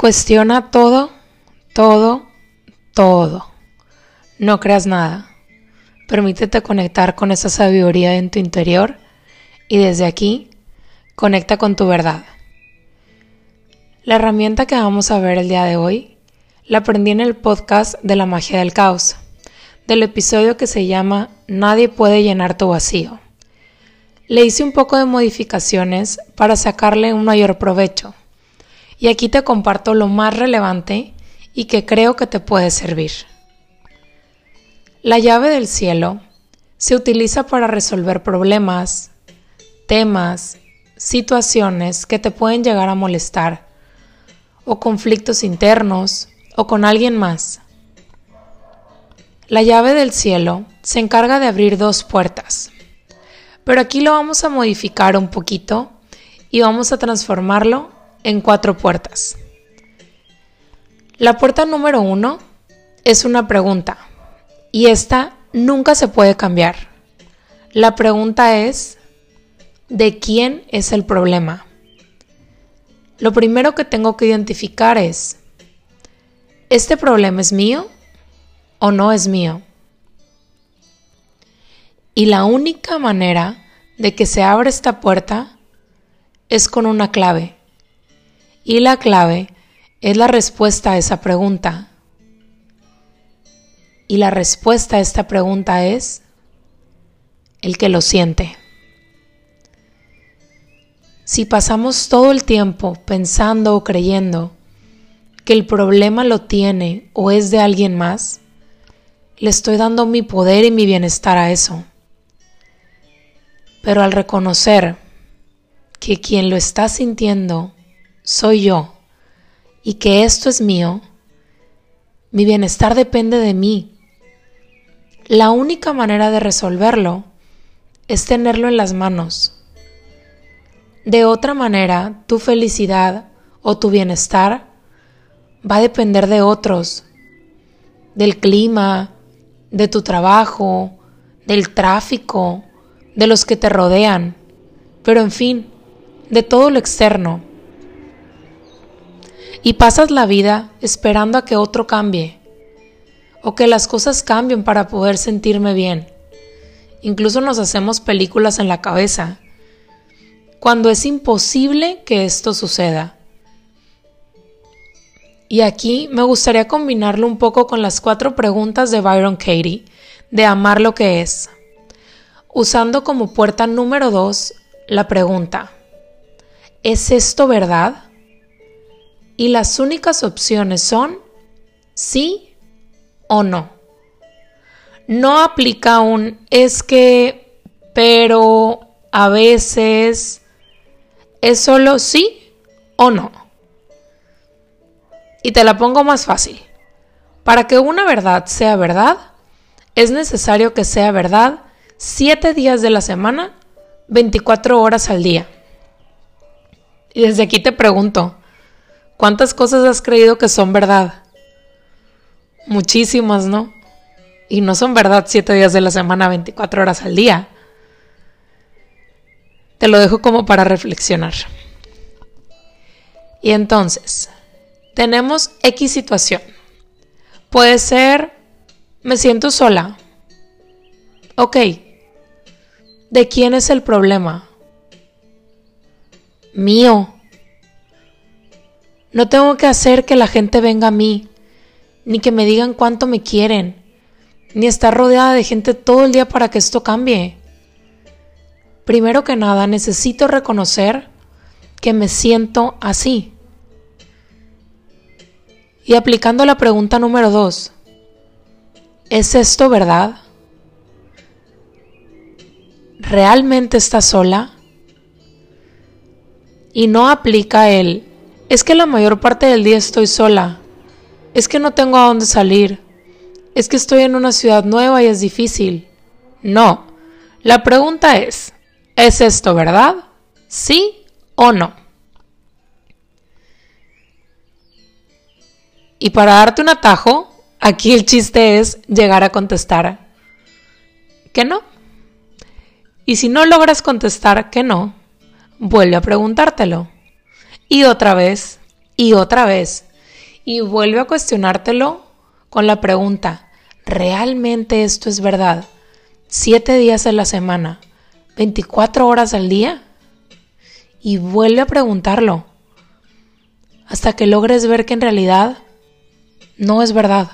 Cuestiona todo, todo, todo. No creas nada. Permítete conectar con esa sabiduría en tu interior y desde aquí conecta con tu verdad. La herramienta que vamos a ver el día de hoy la aprendí en el podcast de la magia del caos, del episodio que se llama Nadie puede llenar tu vacío. Le hice un poco de modificaciones para sacarle un mayor provecho y aquí te comparto lo más relevante y que creo que te puede servir. La llave del cielo se utiliza para resolver problemas, temas, situaciones que te pueden llegar a molestar, o conflictos internos, o con alguien más. La llave del cielo se encarga de abrir dos puertas, pero aquí lo vamos a modificar un poquito y vamos a transformarlo en cuatro puertas. La puerta número uno es una pregunta y esta nunca se puede cambiar. La pregunta es, ¿de quién es el problema? Lo primero que tengo que identificar es, ¿este problema es mío o no es mío? Y la única manera de que se abra esta puerta es con una clave. Y la clave es la respuesta a esa pregunta. Y la respuesta a esta pregunta es el que lo siente. Si pasamos todo el tiempo pensando o creyendo que el problema lo tiene o es de alguien más, le estoy dando mi poder y mi bienestar a eso. Pero al reconocer que quien lo está sintiendo soy yo y que esto es mío, mi bienestar depende de mí. La única manera de resolverlo es tenerlo en las manos. De otra manera, tu felicidad o tu bienestar va a depender de otros, del clima, de tu trabajo, del tráfico, de los que te rodean, pero en fin, de todo lo externo y pasas la vida esperando a que otro cambie o que las cosas cambien para poder sentirme bien. Incluso nos hacemos películas en la cabeza cuando es imposible que esto suceda. Y aquí me gustaría combinarlo un poco con las cuatro preguntas de Byron Katie de amar lo que es, usando como puerta número dos la pregunta, ¿es esto verdad? Y las únicas opciones son sí o no. No aplica un es que, pero, a veces, es solo sí o no. Y te la pongo más fácil. Para que una verdad sea verdad, es necesario que sea verdad 7 días de la semana, 24 horas al día. Y desde aquí te pregunto, ¿Cuántas cosas has creído que son verdad? Muchísimas, ¿no? Y no son verdad siete días de la semana, 24 horas al día. Te lo dejo como para reflexionar. Y entonces, tenemos X situación. Puede ser, me siento sola. Ok. ¿De quién es el problema? Mío. No tengo que hacer que la gente venga a mí, ni que me digan cuánto me quieren, ni estar rodeada de gente todo el día para que esto cambie. Primero que nada, necesito reconocer que me siento así. Y aplicando la pregunta número dos, ¿es esto verdad? ¿Realmente estás sola? Y no aplica el es que la mayor parte del día estoy sola. Es que no tengo a dónde salir. Es que estoy en una ciudad nueva y es difícil. No. La pregunta es, ¿es esto verdad? ¿Sí o no? Y para darte un atajo, aquí el chiste es llegar a contestar que no. Y si no logras contestar que no, vuelve a preguntártelo y otra vez y otra vez Y vuelve a cuestionártelo con la pregunta, ¿realmente esto es verdad? ¿Siete días a la semana? ¿24 horas al día? Y vuelve a preguntarlo hasta que logres ver que en realidad no es verdad.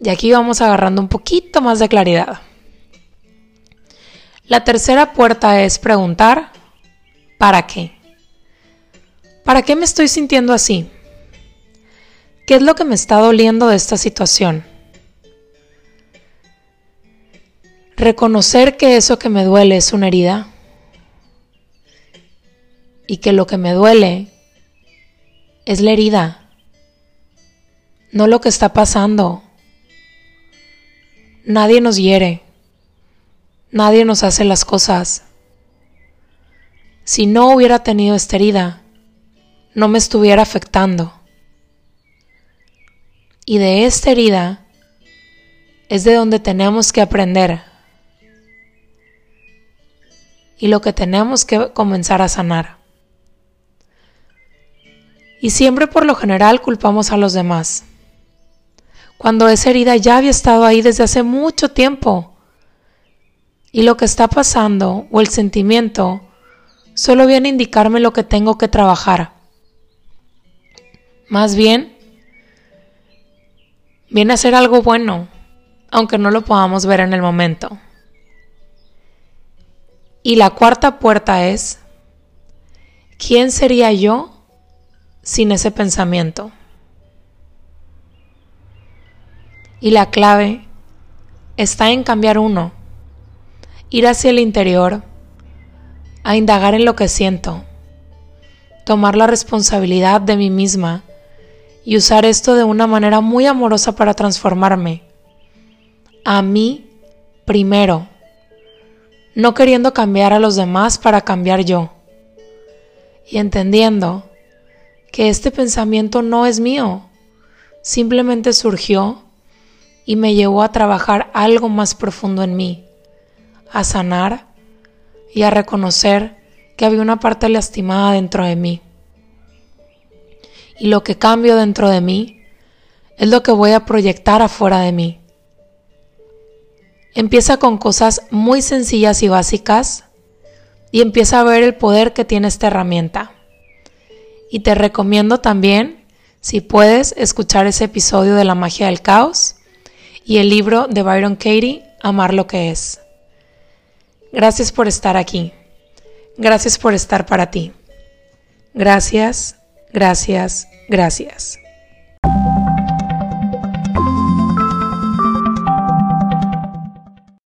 Y aquí vamos agarrando un poquito más de claridad. La tercera puerta es preguntar, ¿para qué? ¿Para qué me estoy sintiendo así? ¿Qué es lo que me está doliendo de esta situación? Reconocer que eso que me duele es una herida y que lo que me duele es la herida, no lo que está pasando. Nadie nos hiere, nadie nos hace las cosas. Si no hubiera tenido esta herida, no me estuviera afectando. Y de esta herida es de donde tenemos que aprender. Y lo que tenemos que comenzar a sanar. Y siempre por lo general culpamos a los demás. Cuando esa herida ya había estado ahí desde hace mucho tiempo. Y lo que está pasando o el sentimiento solo viene a indicarme lo que tengo que trabajar. Más bien, viene a ser algo bueno, aunque no lo podamos ver en el momento. Y la cuarta puerta es, ¿quién sería yo sin ese pensamiento? Y la clave está en cambiar uno, ir hacia el interior, a indagar en lo que siento, tomar la responsabilidad de mí misma y usar esto de una manera muy amorosa para transformarme. A mí primero, no queriendo cambiar a los demás para cambiar yo. Y entendiendo que este pensamiento no es mío, simplemente surgió y me llevó a trabajar algo más profundo en mí, a sanar y a reconocer que había una parte lastimada dentro de mí y lo que cambio dentro de mí es lo que voy a proyectar afuera de mí. Empieza con cosas muy sencillas y básicas y empieza a ver el poder que tiene esta herramienta. Y te recomiendo también, si puedes, escuchar ese episodio de La magia del caos y el libro de Byron Katie, Amar lo que es. Gracias por estar aquí. Gracias por estar para ti. Gracias, gracias, Gracias.